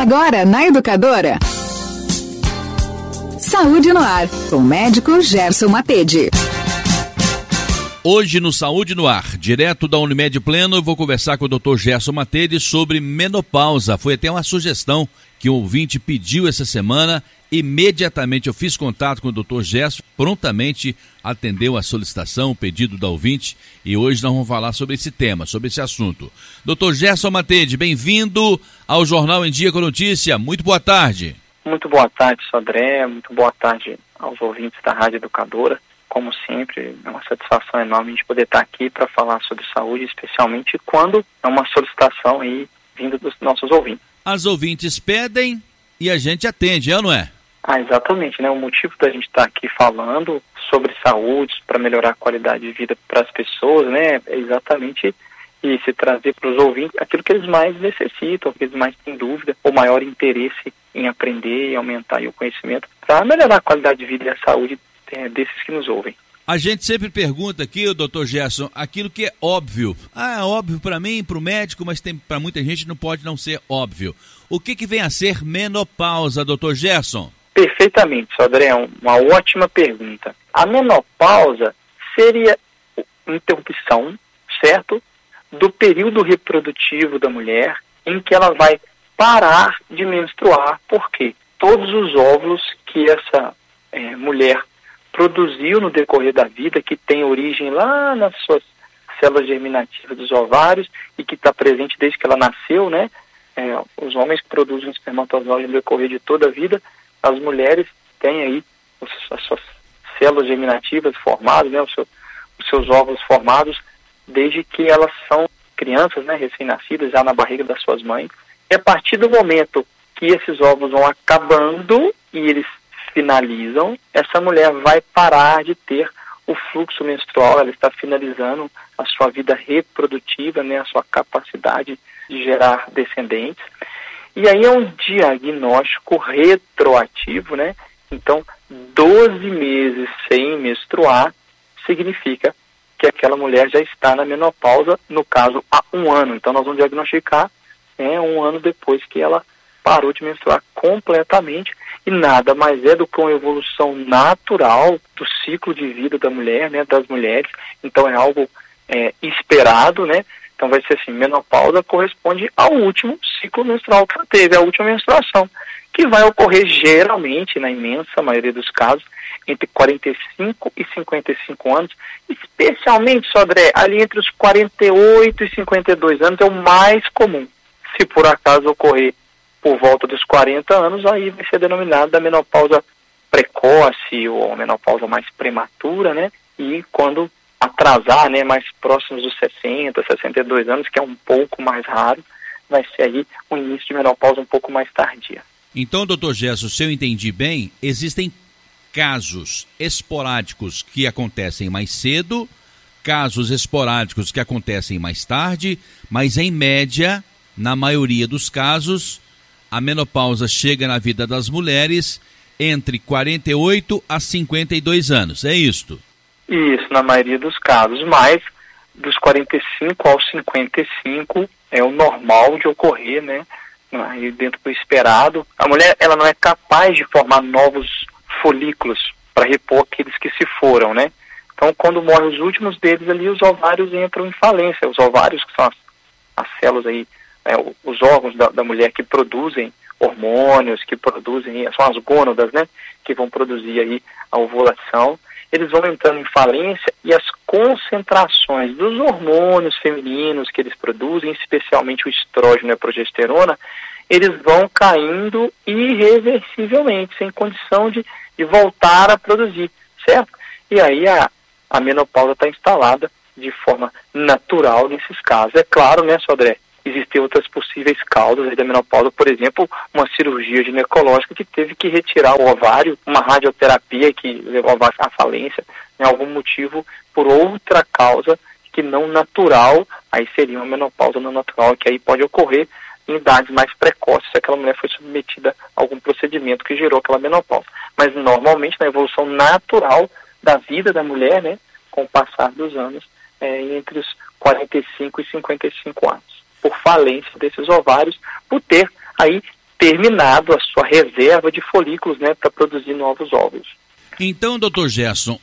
Agora na Educadora. Saúde no ar, com o médico Gerson Matede. Hoje no Saúde no Ar, direto da Unimed Pleno, eu vou conversar com o Dr. Gerson Matede sobre menopausa. Foi até uma sugestão que o ouvinte pediu essa semana. Imediatamente eu fiz contato com o Dr. Gerson, prontamente atendeu a solicitação, o pedido da ouvinte, e hoje nós vamos falar sobre esse tema, sobre esse assunto. Dr. Gerson Matede, bem-vindo ao Jornal em Dia com Notícia. Muito boa tarde. Muito boa tarde, Sodré. Muito boa tarde aos ouvintes da Rádio Educadora como sempre, é uma satisfação enorme de poder estar aqui para falar sobre saúde, especialmente quando é uma solicitação aí vinda dos nossos ouvintes. As ouvintes pedem e a gente atende, é ou não é? Ah, exatamente, né? O motivo da gente estar aqui falando sobre saúde, para melhorar a qualidade de vida para as pessoas, né? É exatamente e se trazer para os ouvintes aquilo que eles mais necessitam, que eles mais têm dúvida, o maior interesse em aprender e aumentar o conhecimento para melhorar a qualidade de vida e a saúde é, desses que nos ouvem. A gente sempre pergunta aqui, doutor Gerson, aquilo que é óbvio. Ah, é óbvio para mim, para o médico, mas para muita gente não pode não ser óbvio. O que, que vem a ser menopausa, doutor Gerson? Perfeitamente, Sodré, uma ótima pergunta. A menopausa seria interrupção, certo, do período reprodutivo da mulher em que ela vai parar de menstruar, porque todos os óvulos que essa é, mulher produziu no decorrer da vida, que tem origem lá nas suas células germinativas dos ovários e que está presente desde que ela nasceu, né? É, os homens produzem espermatozoide no decorrer de toda a vida, as mulheres têm aí as suas células germinativas formadas, né? Os, os seus óvulos formados desde que elas são crianças, né? Recém-nascidas, já na barriga das suas mães. E a partir do momento que esses óvulos vão acabando e eles finalizam, essa mulher vai parar de ter o fluxo menstrual, ela está finalizando a sua vida reprodutiva, né, a sua capacidade de gerar descendentes. E aí é um diagnóstico retroativo, né? Então, 12 meses sem menstruar significa que aquela mulher já está na menopausa, no caso, há um ano. Então, nós vamos diagnosticar né, um ano depois que ela parou de menstruar completamente e nada mais é do que uma evolução natural do ciclo de vida da mulher, né, das mulheres. Então é algo é, esperado, né? Então vai ser assim, menopausa corresponde ao último ciclo menstrual que ela teve, a última menstruação, que vai ocorrer geralmente, na imensa maioria dos casos, entre 45 e 55 anos, especialmente, Sodré, ali entre os 48 e 52 anos é o mais comum. Se por acaso ocorrer por volta dos 40 anos, aí vai ser denominada menopausa precoce ou menopausa mais prematura, né? E quando atrasar, né, mais próximos dos 60, 62 anos, que é um pouco mais raro, vai ser aí o início de menopausa um pouco mais tardia. Então, doutor Gesso, se eu entendi bem, existem casos esporádicos que acontecem mais cedo, casos esporádicos que acontecem mais tarde, mas em média, na maioria dos casos, a menopausa chega na vida das mulheres entre 48 a 52 anos, é isto? Isso, na maioria dos casos, mas dos 45 aos 55 é o normal de ocorrer, né? Aí dentro do esperado. A mulher, ela não é capaz de formar novos folículos para repor aqueles que se foram, né? Então, quando morrem os últimos deles ali, os ovários entram em falência. Os ovários, que são as, as células aí é, os órgãos da, da, mulher que produzem hormônios, que produzem, são as gônadas, né, que vão produzir aí a ovulação, eles vão entrando em falência e as concentrações dos hormônios femininos que eles produzem, especialmente o estrógeno e a progesterona, eles vão caindo irreversivelmente, sem condição de, de voltar a produzir, certo? E aí a, a menopausa está instalada de forma natural nesses casos. É claro, né, Sodré, existem outras possíveis causas da menopausa, por exemplo, uma cirurgia ginecológica que teve que retirar o ovário, uma radioterapia que levou à falência, em algum motivo, por outra causa que não natural, aí seria uma menopausa não natural, que aí pode ocorrer em idades mais precoces se aquela mulher foi submetida a algum procedimento que gerou aquela menopausa. Mas normalmente na evolução natural da vida da mulher, né, com o passar dos anos, é, entre os 45 e 55 anos por falência desses ovários, por ter aí terminado a sua reserva de folículos, né, para produzir novos óvulos. Então, doutor Gerson,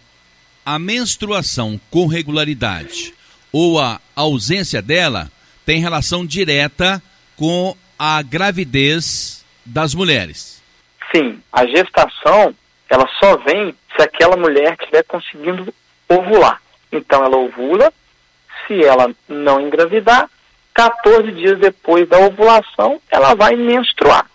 a menstruação com regularidade ou a ausência dela tem relação direta com a gravidez das mulheres. Sim, a gestação ela só vem se aquela mulher estiver conseguindo ovular. Então ela ovula, se ela não engravidar, 14 dias depois da ovulação, ela vai menstruar.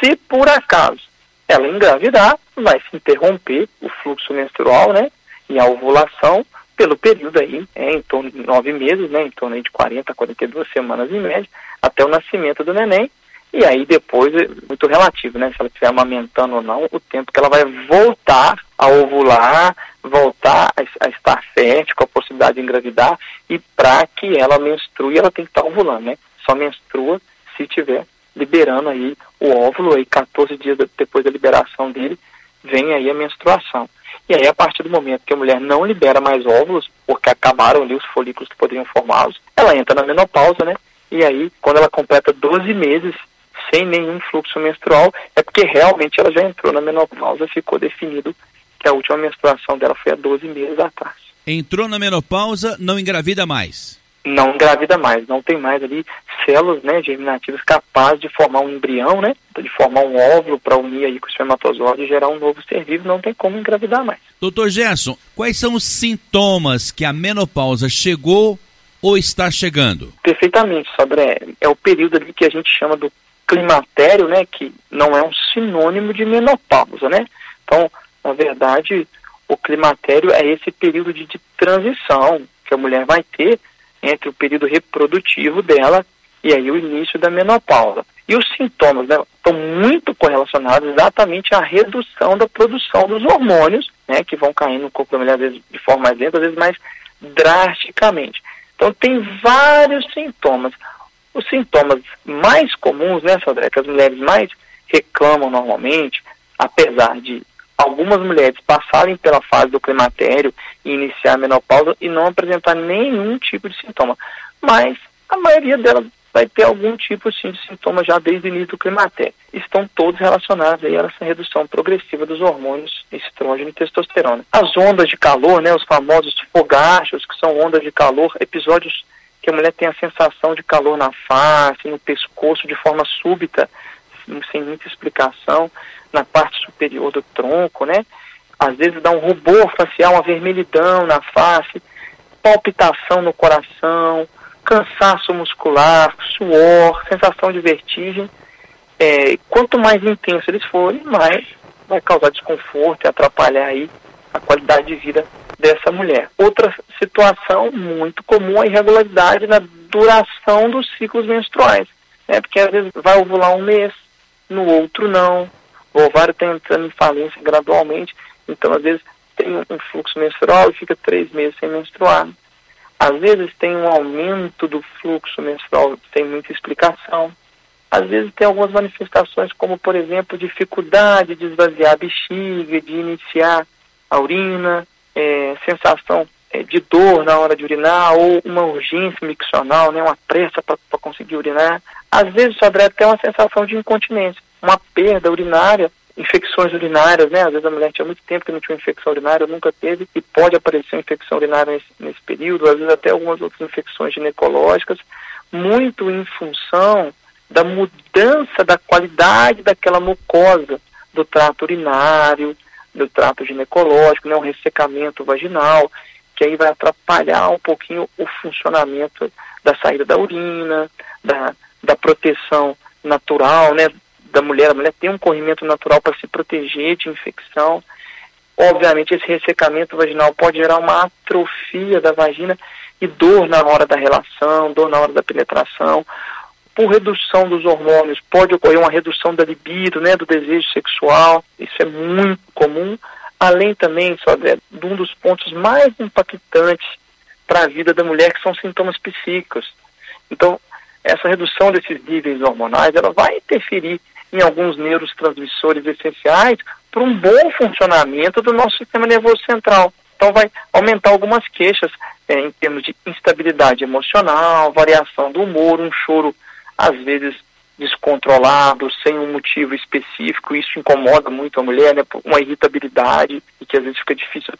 Se por acaso ela engravidar, vai se interromper o fluxo menstrual, né? E a ovulação pelo período aí, é, em torno de nove meses, né? Em torno de 40 a 42 semanas em média, até o nascimento do neném. E aí depois, é muito relativo, né? Se ela estiver amamentando ou não, o tempo que ela vai voltar a ovular, voltar a, a estar fértil, com a possibilidade de engravidar, e para que ela menstrue, ela tem que estar ovulando, né? Só menstrua se tiver liberando aí o óvulo, aí 14 dias depois da liberação dele, vem aí a menstruação. E aí, a partir do momento que a mulher não libera mais óvulos, porque acabaram ali os folículos que poderiam formá-los, ela entra na menopausa, né? E aí, quando ela completa 12 meses sem nenhum fluxo menstrual, é porque realmente ela já entrou na menopausa, ficou definido que a última menstruação dela foi há 12 meses atrás. Entrou na menopausa, não engravida mais? Não engravida mais, não tem mais ali células né, germinativas capazes de formar um embrião, né, de formar um óvulo para unir aí com o espermatozoide e gerar um novo ser vivo, não tem como engravidar mais. Doutor Gerson, quais são os sintomas que a menopausa chegou ou está chegando? Perfeitamente, Sabré. É o período ali que a gente chama do climatério, né, que não é um sinônimo de menopausa, né? Então, na verdade, o climatério é esse período de, de transição que a mulher vai ter entre o período reprodutivo dela e aí o início da menopausa. E os sintomas né, estão muito correlacionados exatamente à redução da produção dos hormônios, né, que vão caindo no corpo da mulher, às vezes de forma mais lenta, às vezes mais drasticamente. Então tem vários sintomas. Os sintomas mais comuns, né, Sandra, que as mulheres mais reclamam normalmente, apesar de algumas mulheres passarem pela fase do climatério e iniciar a menopausa e não apresentar nenhum tipo de sintoma. Mas a maioria delas vai ter algum tipo sim, de sintoma já desde o início do climatério. Estão todos relacionados aí a essa redução progressiva dos hormônios estrógeno e testosterona. As ondas de calor, né, os famosos fogachos, que são ondas de calor, episódios que a mulher tem a sensação de calor na face, no pescoço, de forma súbita, sem muita explicação, na parte superior do tronco, né? Às vezes dá um rubor facial, uma vermelhidão na face, palpitação no coração, cansaço muscular, suor, sensação de vertigem. É, quanto mais intenso eles forem, mais vai causar desconforto e atrapalhar aí a qualidade de vida dessa mulher. Outra situação muito comum é a irregularidade na duração dos ciclos menstruais. Né? Porque às vezes vai ovular um mês, no outro não. O ovário está entrando em falência gradualmente, então às vezes tem um fluxo menstrual e fica três meses sem menstruar. Às vezes tem um aumento do fluxo menstrual sem muita explicação. Às vezes tem algumas manifestações, como por exemplo, dificuldade de esvaziar a bexiga, de iniciar a urina, é, sensação é, de dor na hora de urinar ou uma urgência miccional, né, uma pressa para conseguir urinar. Às vezes deve ter uma sensação de incontinência, uma perda urinária infecções urinárias, né? Às vezes a mulher tinha muito tempo que não tinha infecção urinária, nunca teve, e pode aparecer infecção urinária nesse, nesse período, às vezes até algumas outras infecções ginecológicas, muito em função da mudança da qualidade daquela mucosa do trato urinário, do trato ginecológico, né? Um ressecamento vaginal, que aí vai atrapalhar um pouquinho o funcionamento da saída da urina, da, da proteção natural, né, da mulher. A mulher tem um corrimento natural para se proteger de infecção. Obviamente, esse ressecamento vaginal pode gerar uma atrofia da vagina e dor na hora da relação, dor na hora da penetração. Por redução dos hormônios, pode ocorrer uma redução da libido, né, do desejo sexual. Isso é muito comum. Além também, só de um dos pontos mais impactantes para a vida da mulher, que são sintomas psíquicos. Então, essa redução desses níveis hormonais, ela vai interferir em alguns neurotransmissores essenciais para um bom funcionamento do nosso sistema nervoso central. Então vai aumentar algumas queixas é, em termos de instabilidade emocional, variação do humor, um choro às vezes descontrolado, sem um motivo específico, isso incomoda muito a mulher, né, uma irritabilidade, e que às vezes fica difícil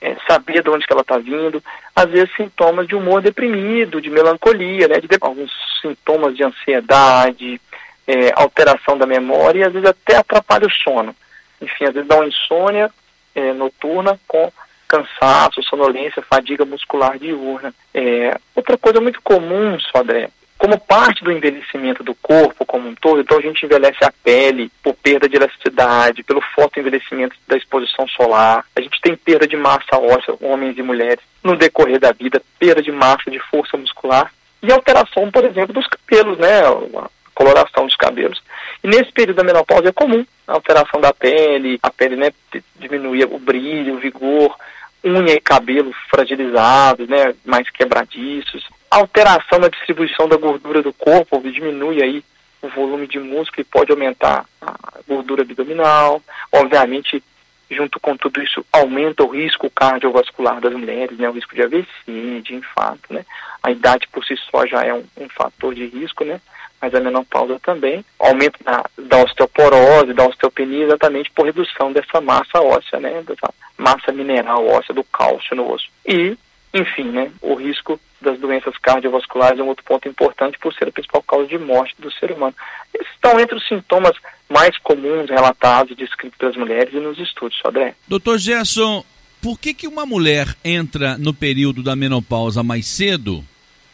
é, saber de onde que ela está vindo, às vezes sintomas de humor deprimido, de melancolia, né, de alguns sintomas de ansiedade, é, alteração da memória, e às vezes até atrapalha o sono. Enfim, às vezes dá uma insônia é, noturna com cansaço, sonolência, fadiga muscular diurna. É, outra coisa muito comum, Sodré, como parte do envelhecimento do corpo como um todo, então a gente envelhece a pele por perda de elasticidade, pelo forte envelhecimento da exposição solar, a gente tem perda de massa óssea, homens e mulheres, no decorrer da vida, perda de massa, de força muscular e alteração, por exemplo, dos cabelos, né, a coloração dos cabelos. E nesse período da menopausa é comum a alteração da pele, a pele né, diminuir o brilho, o vigor, unha e cabelo fragilizados, né, mais quebradiços. Alteração na distribuição da gordura do corpo diminui aí o volume de músculo e pode aumentar a gordura abdominal. Obviamente, junto com tudo isso, aumenta o risco cardiovascular das mulheres, né, o risco de AVC, de infarto, né. A idade por si só já é um, um fator de risco, né mas a menopausa também, aumento da, da osteoporose, da osteopenia, exatamente por redução dessa massa óssea, né, dessa massa mineral óssea, do cálcio no osso. E, enfim, né, o risco das doenças cardiovasculares é um outro ponto importante por ser a principal causa de morte do ser humano. Esses estão entre os sintomas mais comuns relatados e descritos pelas mulheres e nos estudos, Sodré. Doutor Gerson, por que, que uma mulher entra no período da menopausa mais cedo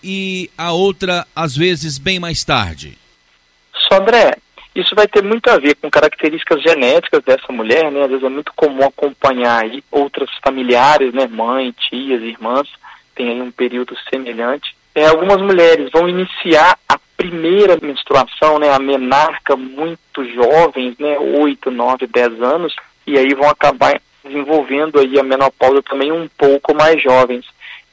e a outra, às vezes, bem mais tarde? Sodré, isso vai ter muito a ver com características genéticas dessa mulher, né? Às vezes é muito comum acompanhar aí outras familiares, né? Mãe, tias, irmãs, tem aí um período semelhante. É, algumas mulheres vão iniciar a primeira menstruação, né? A menarca muito jovens, né? 8, 9, 10 anos, e aí vão acabar desenvolvendo aí a menopausa também um pouco mais jovens.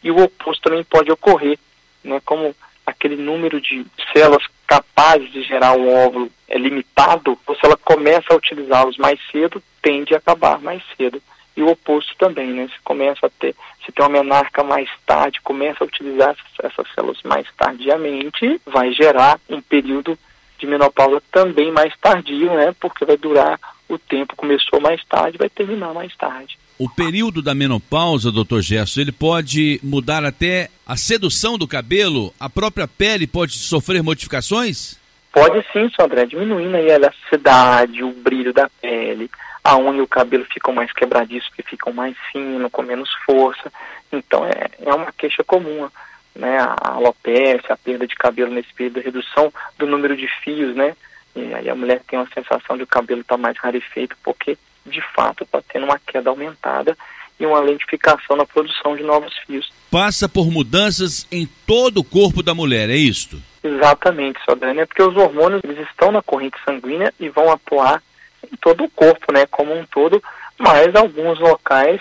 E o oposto também pode ocorrer né, como aquele número de células capazes de gerar um óvulo é limitado, ou se ela começa a utilizá-los mais cedo, tende a acabar mais cedo. E o oposto também, né? Se começa a ter, se tem uma menarca mais tarde, começa a utilizar essas, essas células mais tardiamente, vai gerar um período de menopausa também mais tardio, né? Porque vai durar o tempo, começou mais tarde, vai terminar mais tarde. O período da menopausa, doutor Gerson, ele pode mudar até a sedução do cabelo? A própria pele pode sofrer modificações? Pode sim, Sandré, diminuindo aí a elasticidade, o brilho da pele, a unha e o cabelo ficam mais quebradiços, que ficam mais finos, com menos força. Então é, é uma queixa comum, né? A alopecia, a perda de cabelo nesse período, a redução do número de fios, né? E aí a mulher tem uma sensação de o cabelo estar tá mais rarefeito, porque de fato está tendo uma queda aumentada e uma lentificação na produção de novos fios. Passa por mudanças em todo o corpo da mulher, é isto? Exatamente, Sodrânia, porque os hormônios eles estão na corrente sanguínea e vão atuar em todo o corpo, né, como um todo, mas alguns locais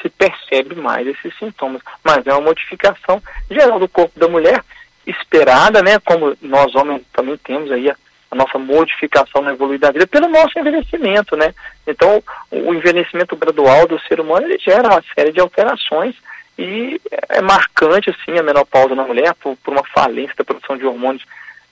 se percebe mais esses sintomas. Mas é uma modificação geral do corpo da mulher esperada, né, como nós homens também temos aí a a nossa modificação na evoluir da vida pelo nosso envelhecimento, né? Então, o envelhecimento gradual do ser humano ele gera uma série de alterações e é marcante assim a menopausa na mulher por, por uma falência da produção de hormônios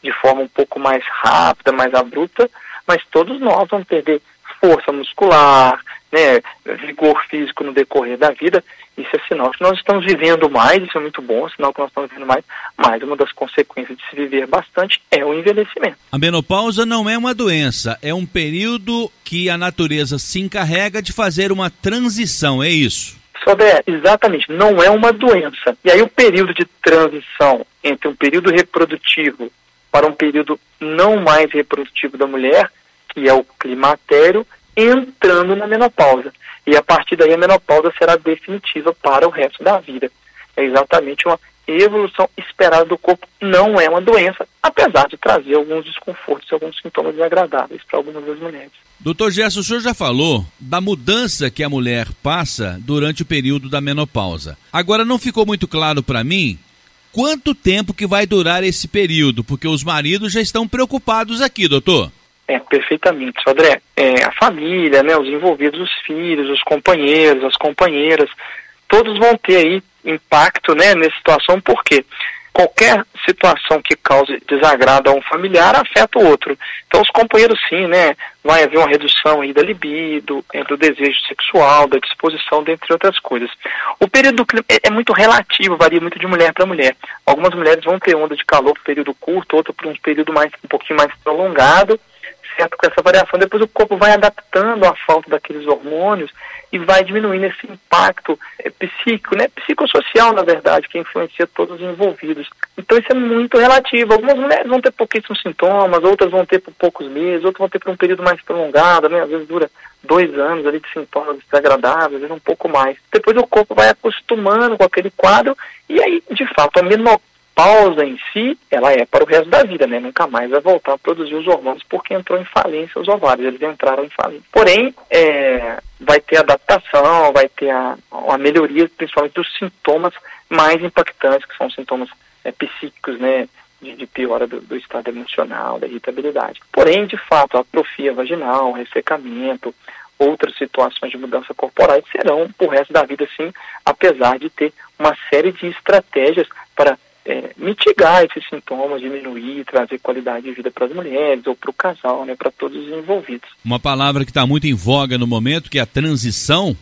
de forma um pouco mais rápida, mais abrupta, mas todos nós vamos perder força muscular, né, vigor físico no decorrer da vida, isso é sinal que nós estamos vivendo mais, isso é muito bom, sinal que nós estamos vivendo mais, mas uma das consequências de se viver bastante é o envelhecimento. A menopausa não é uma doença, é um período que a natureza se encarrega de fazer uma transição, é isso? Sober, exatamente, não é uma doença. E aí o período de transição entre um período reprodutivo para um período não mais reprodutivo da mulher, que é o climatério, entrando na menopausa. E a partir daí a menopausa será definitiva para o resto da vida. É exatamente uma evolução esperada do corpo, não é uma doença, apesar de trazer alguns desconfortos e alguns sintomas desagradáveis para algumas das mulheres. Doutor Gerson, o senhor já falou da mudança que a mulher passa durante o período da menopausa. Agora não ficou muito claro para mim quanto tempo que vai durar esse período, porque os maridos já estão preocupados aqui, doutor. É, perfeitamente, Sodré. É, a família, né, os envolvidos, os filhos, os companheiros, as companheiras, todos vão ter aí impacto né, nessa situação, porque qualquer situação que cause desagrado a um familiar afeta o outro. Então os companheiros sim, né? Vai haver uma redução aí da libido, do desejo sexual, da disposição, dentre outras coisas. O período é, é muito relativo, varia muito de mulher para mulher. Algumas mulheres vão ter onda de calor por período curto, outras por um período mais um pouquinho mais prolongado certo com essa variação. Depois o corpo vai adaptando à falta daqueles hormônios e vai diminuindo esse impacto é, psíquico, né, psicossocial, na verdade, que influencia todos os envolvidos. Então isso é muito relativo. Algumas mulheres vão ter pouquíssimos sintomas, outras vão ter por poucos meses, outras vão ter por um período mais prolongado, né, às vezes dura dois anos ali de sintomas desagradáveis, um pouco mais. Depois o corpo vai acostumando com aquele quadro e aí, de fato, a menopausa pausa em si, ela é para o resto da vida, né? Nunca mais vai voltar a produzir os hormônios porque entrou em falência os ovários, eles entraram em falência. Porém, é, vai ter adaptação, vai ter a, a melhoria, principalmente dos sintomas mais impactantes, que são sintomas é, psíquicos, né? De, de piora do, do, estado emocional, da irritabilidade. Porém, de fato, a atrofia vaginal, ressecamento, outras situações de mudança corporal serão por resto da vida, sim, apesar de ter uma série de estratégias para é, mitigar esses sintomas, diminuir, trazer qualidade de vida para as mulheres ou para o casal, né, para todos os envolvidos. Uma palavra que está muito em voga no momento, que é a transição.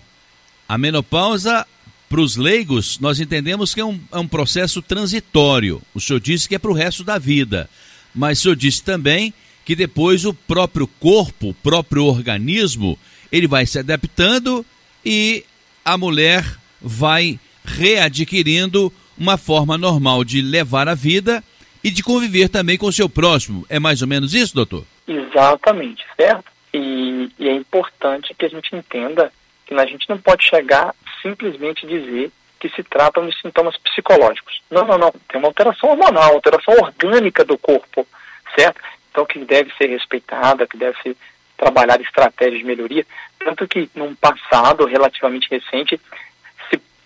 A menopausa, para os leigos, nós entendemos que é um, é um processo transitório. O senhor disse que é para o resto da vida, mas o senhor disse também que depois o próprio corpo, o próprio organismo, ele vai se adaptando e a mulher vai readquirindo uma forma normal de levar a vida e de conviver também com o seu próximo. É mais ou menos isso, doutor? Exatamente, certo? E, e é importante que a gente entenda que a gente não pode chegar simplesmente dizer que se tratam de sintomas psicológicos. Não, não, não. Tem uma alteração hormonal, alteração orgânica do corpo, certo? Então, que deve ser respeitada, que deve ser trabalhar estratégias de melhoria. Tanto que, num passado relativamente recente,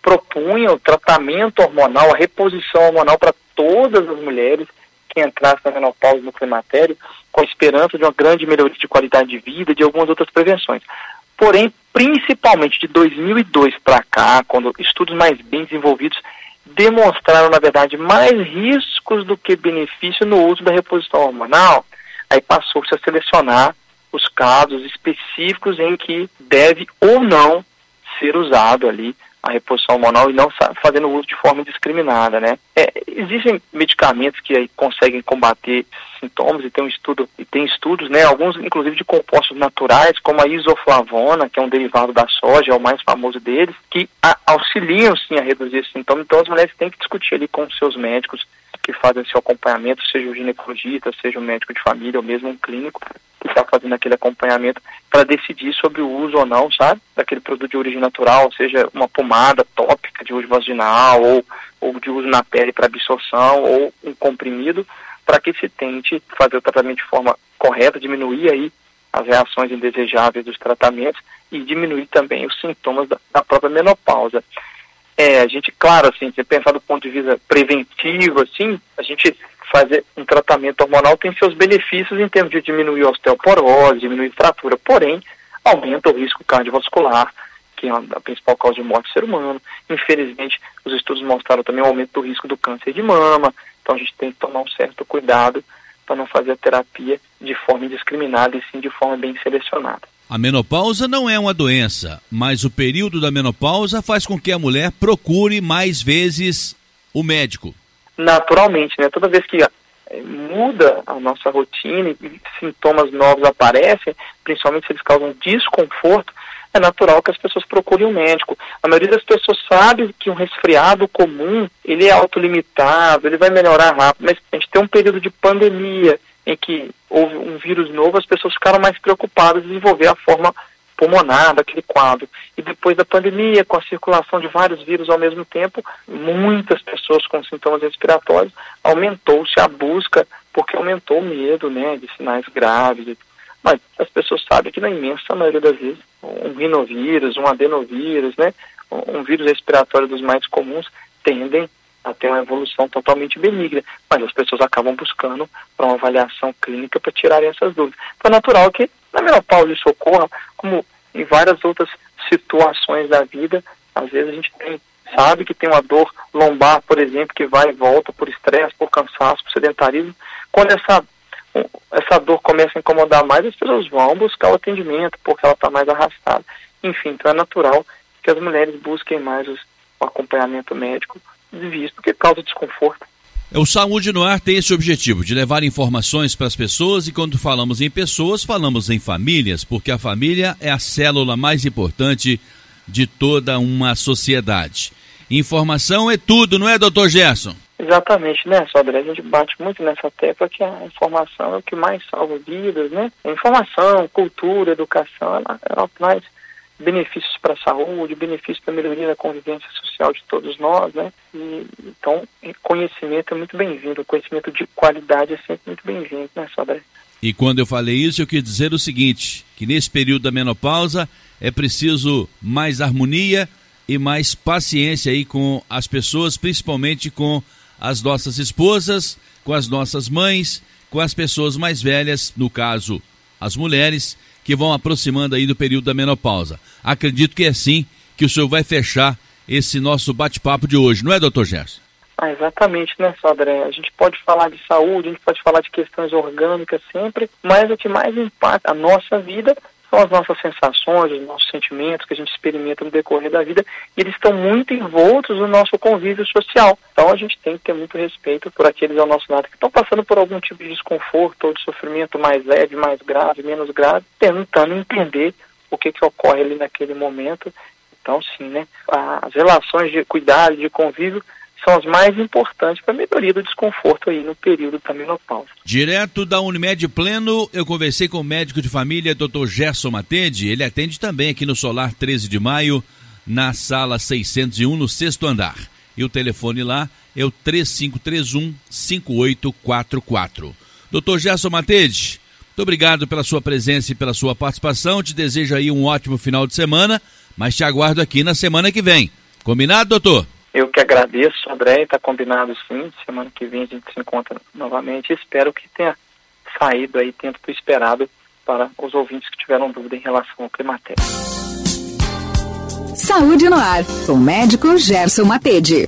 propunha o tratamento hormonal, a reposição hormonal para todas as mulheres que entrassem na menopausa no climatério, com a esperança de uma grande melhoria de qualidade de vida, de algumas outras prevenções. Porém, principalmente de 2002 para cá, quando estudos mais bem desenvolvidos demonstraram, na verdade, mais riscos do que benefício no uso da reposição hormonal, aí passou-se a selecionar os casos específicos em que deve ou não ser usado ali a reposição hormonal e não fazendo uso de forma indiscriminada, né? É, existem medicamentos que conseguem combater sintomas e tem um estudo e tem estudos, né? Alguns inclusive de compostos naturais, como a isoflavona, que é um derivado da soja, é o mais famoso deles, que a, auxiliam sim a reduzir esses sintomas. Então as mulheres têm que discutir ali com seus médicos que fazem seu acompanhamento, seja o ginecologista, seja o médico de família ou mesmo um clínico, que está fazendo aquele acompanhamento para decidir sobre o uso ou não, sabe, daquele produto de origem natural, seja uma pomada tópica de uso vaginal ou, ou de uso na pele para absorção ou um comprimido, para que se tente fazer o tratamento de forma correta, diminuir aí as reações indesejáveis dos tratamentos e diminuir também os sintomas da, da própria menopausa. É, a gente, claro, assim, se pensar do ponto de vista preventivo, assim, a gente fazer um tratamento hormonal tem seus benefícios em termos de diminuir a osteoporose, diminuir a fratura, porém, aumenta o risco cardiovascular, que é a principal causa de morte do ser humano. Infelizmente, os estudos mostraram também o aumento do risco do câncer de mama, então a gente tem que tomar um certo cuidado para não fazer a terapia de forma indiscriminada e sim de forma bem selecionada. A menopausa não é uma doença, mas o período da menopausa faz com que a mulher procure mais vezes o médico naturalmente, né? Toda vez que eh, muda a nossa rotina e sintomas novos aparecem, principalmente se eles causam desconforto, é natural que as pessoas procurem um médico. A maioria das pessoas sabe que um resfriado comum, ele é autolimitado, ele vai melhorar rápido, mas a gente tem um período de pandemia em que houve um vírus novo, as pessoas ficaram mais preocupadas em desenvolver a forma pulmonar daquele quadro. E depois da pandemia, com a circulação de vários vírus ao mesmo tempo, muitas pessoas com sintomas respiratórios, aumentou-se a busca, porque aumentou o medo né, de sinais graves. Mas as pessoas sabem que na imensa maioria das vezes, um rinovírus, um adenovírus, né, um vírus respiratório dos mais comuns, tendem a ter uma evolução totalmente benigna, mas as pessoas acabam buscando para uma avaliação clínica para tirarem essas dúvidas. Então é natural que na menopausa isso ocorra, como em várias outras situações da vida, às vezes a gente tem sabe que tem uma dor lombar, por exemplo, que vai e volta por estresse, por cansaço, por sedentarismo. Quando essa, essa dor começa a incomodar mais, as pessoas vão buscar o atendimento, porque ela está mais arrastada. Enfim, então é natural que as mulheres busquem mais os, o acompanhamento médico, visto que causa desconforto. O Saúde no Ar tem esse objetivo de levar informações para as pessoas e quando falamos em pessoas, falamos em famílias, porque a família é a célula mais importante de toda uma sociedade. Informação é tudo, não é, doutor Gerson? Exatamente, né, Sodré? A gente bate muito nessa tecla que a informação é o que mais salva vidas, né? Informação, cultura, educação, ela, ela traz benefícios para a saúde, benefícios para a melhoria da convivência social de todos nós, né? E, então, conhecimento é muito bem-vindo, conhecimento de qualidade é sempre muito bem-vindo, né, Sodré? E quando eu falei isso, eu quis dizer o seguinte, que nesse período da menopausa é preciso mais harmonia e mais paciência aí com as pessoas, principalmente com as nossas esposas, com as nossas mães, com as pessoas mais velhas, no caso, as mulheres, que vão aproximando aí do período da menopausa. Acredito que é assim que o senhor vai fechar esse nosso bate-papo de hoje, não é, doutor Gerson? Ah, exatamente, né, Sodré? A gente pode falar de saúde, a gente pode falar de questões orgânicas sempre, mas o que mais impacta a nossa vida são as nossas sensações, os nossos sentimentos que a gente experimenta no decorrer da vida, e eles estão muito envoltos no nosso convívio social. Então a gente tem que ter muito respeito por aqueles ao nosso lado que estão passando por algum tipo de desconforto ou de sofrimento mais leve, mais grave, menos grave, tentando entender o que, que ocorre ali naquele momento. Então, sim, né? As relações de cuidado, de convívio, são as mais importantes para a melhoria do desconforto aí no período da menopausa. Direto da Unimed Pleno, eu conversei com o médico de família, Dr. Gerson Matede. Ele atende também aqui no Solar 13 de Maio, na sala 601, no sexto andar. E o telefone lá é o 3531 5844. Dr. Gerson Matede, muito obrigado pela sua presença e pela sua participação. Te desejo aí um ótimo final de semana, mas te aguardo aqui na semana que vem. Combinado, doutor? Eu que agradeço, André, está combinado sim. Semana que vem a gente se encontra novamente. Espero que tenha saído aí dentro do esperado para os ouvintes que tiveram dúvida em relação ao climatério. Saúde no ar, com o médico Gerson Matede.